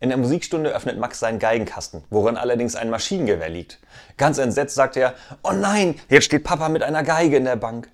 In der Musikstunde öffnet Max seinen Geigenkasten, worin allerdings ein Maschinengewehr liegt. Ganz entsetzt sagt er, oh nein, jetzt steht Papa mit einer Geige in der Bank.